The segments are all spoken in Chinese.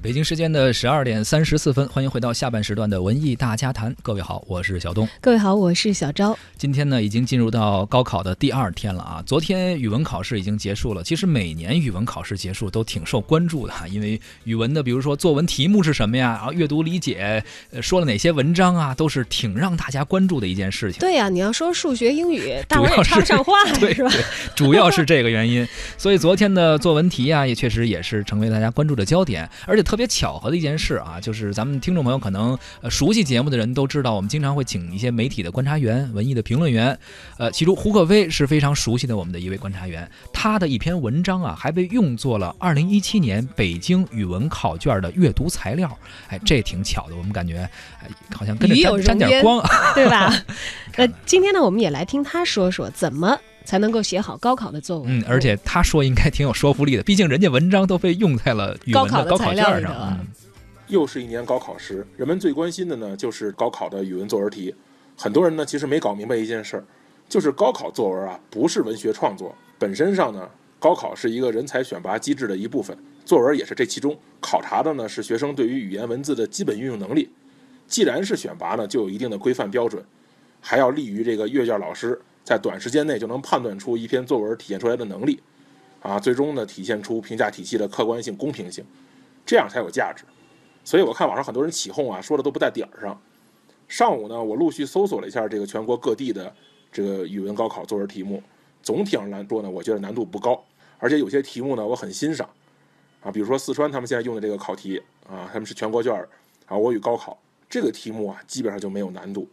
北京时间的十二点三十四分，欢迎回到下半时段的文艺大家谈。各位好，我是小东。各位好，我是小昭。今天呢，已经进入到高考的第二天了啊。昨天语文考试已经结束了。其实每年语文考试结束都挺受关注的哈，因为语文的，比如说作文题目是什么呀，然后阅读理解，呃，说了哪些文章啊，都是挺让大家关注的一件事情。对呀，你要说数学、英语，主要是上话 是吧？主要是这个原因。所以昨天的作文题啊，也确实也是成为大家关注的焦点，而且特别巧合的一件。事啊，就是咱们听众朋友可能呃熟悉节目的人都知道，我们经常会请一些媒体的观察员、文艺的评论员，呃，其中胡可飞是非常熟悉的我们的一位观察员，他的一篇文章啊，还被用作了二零一七年北京语文考卷的阅读材料，哎，这挺巧的，我们感觉哎好像跟着沾沾点光，对吧？那今天呢，我们也来听他说说怎么。才能够写好高考的作文。嗯，而且他说应该挺有说服力的，毕竟人家文章都被用在了语文的高考卷上。又是一年高考时，人们最关心的呢，就是高考的语文作文题。很多人呢，其实没搞明白一件事儿，就是高考作文啊，不是文学创作本身上呢，高考是一个人才选拔机制的一部分，作文也是这其中。考察的呢，是学生对于语言文字的基本运用能力。既然是选拔呢，就有一定的规范标准，还要利于这个阅卷老师在短时间内就能判断出一篇作文体现出来的能力，啊，最终呢，体现出评价体系的客观性、公平性，这样才有价值。所以我看网上很多人起哄啊，说的都不在点儿上。上午呢，我陆续搜索了一下这个全国各地的这个语文高考作文题目，总体上来说呢，我觉得难度不高，而且有些题目呢，我很欣赏。啊，比如说四川他们现在用的这个考题啊，他们是全国卷儿啊，我与高考这个题目啊，基本上就没有难度，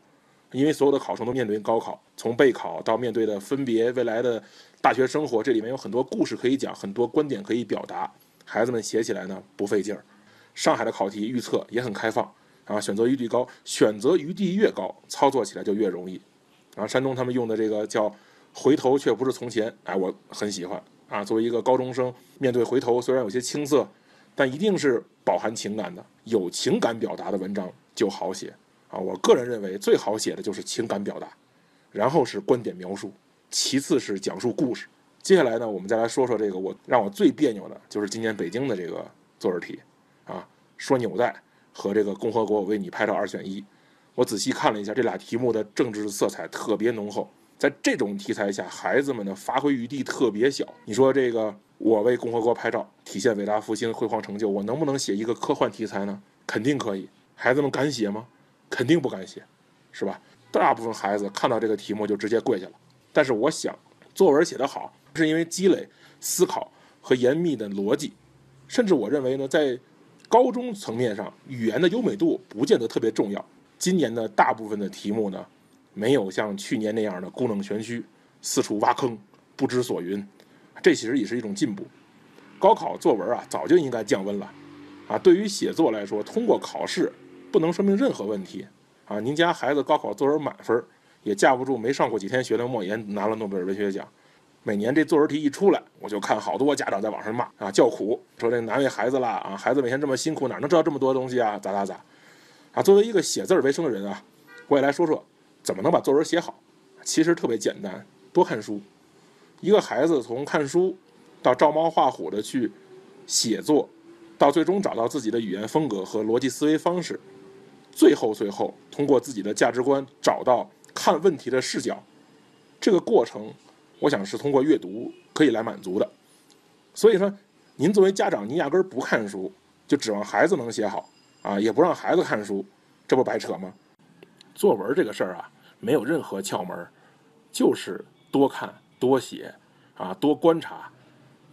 因为所有的考生都面对高考，从备考到面对的分别未来的大学生活，这里面有很多故事可以讲，很多观点可以表达，孩子们写起来呢不费劲儿。上海的考题预测也很开放啊，选择余地高，选择余地越高，操作起来就越容易。然后，山东他们用的这个叫“回头却不是从前”，哎，我很喜欢啊。作为一个高中生，面对回头虽然有些青涩，但一定是饱含情感的，有情感表达的文章就好写啊。我个人认为最好写的就是情感表达，然后是观点描述，其次是讲述故事。接下来呢，我们再来说说这个我让我最别扭的就是今年北京的这个作文题。啊，说纽带和这个共和国我为你拍照二选一，我仔细看了一下这俩题目的政治色彩特别浓厚，在这种题材下，孩子们的发挥余地特别小。你说这个我为共和国拍照，体现伟大复兴辉煌成就，我能不能写一个科幻题材呢？肯定可以。孩子们敢写吗？肯定不敢写，是吧？大部分孩子看到这个题目就直接跪下了。但是我想，作文写得好，是因为积累思考和严密的逻辑，甚至我认为呢，在高中层面上，语言的优美度不见得特别重要。今年的大部分的题目呢，没有像去年那样的故弄玄虚、四处挖坑、不知所云，这其实也是一种进步。高考作文啊，早就应该降温了。啊，对于写作来说，通过考试不能说明任何问题。啊，您家孩子高考作文满分，也架不住没上过几天学的莫言拿了诺贝尔文学奖。每年这作文题一出来，我就看好多家长在网上骂啊，叫苦，说这难为孩子了啊，孩子每天这么辛苦，哪能知道这么多东西啊？咋咋咋？啊，作为一个写字为生的人啊，我也来说说怎么能把作文写好。其实特别简单，多看书。一个孩子从看书到照猫画虎的去写作，到最终找到自己的语言风格和逻辑思维方式，最后最后通过自己的价值观找到看问题的视角，这个过程。我想是通过阅读可以来满足的，所以说，您作为家长，您压根儿不看书，就指望孩子能写好啊，也不让孩子看书，这不白扯吗？作文这个事儿啊，没有任何窍门，就是多看多写啊，多观察，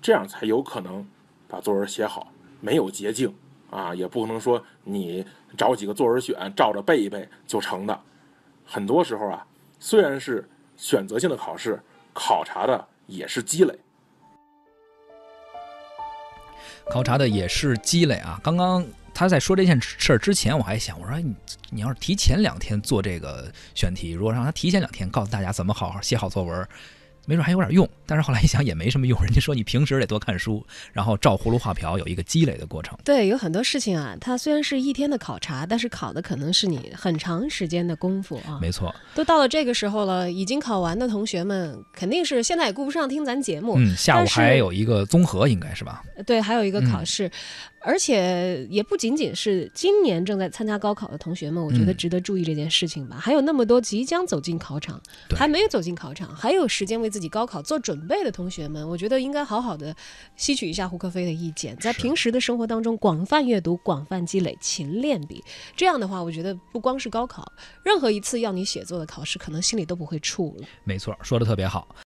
这样才有可能把作文写好。没有捷径啊，也不可能说你找几个作文选照着背一背就成的。很多时候啊，虽然是选择性的考试。考察的也是积累，考察的也是积累啊！刚刚他在说这件事儿之前，我还想，我说你你要是提前两天做这个选题，如果让他提前两天告诉大家怎么好好写好作文。没准还有点用，但是后来一想也没什么用。人家说你平时得多看书，然后照葫芦画瓢，有一个积累的过程。对，有很多事情啊，它虽然是一天的考察，但是考的可能是你很长时间的功夫啊。没错，都到了这个时候了，已经考完的同学们肯定是现在也顾不上听咱节目。嗯，下午还有一个综合，应该是吧？对，还有一个考试。而且也不仅仅是今年正在参加高考的同学们，我觉得嗯值得注意这件事情吧。还有那么多即将走进考场，还没有走进考场，还有时间为自己高考做准备的同学们，我觉得应该好好的吸取一下胡克飞的意见，在平时的生活当中广泛阅读、广泛积累、勤练笔。这样的话，我觉得不光是高考，任何一次要你写作的考试，可能心里都不会怵了。没错，说的特别好。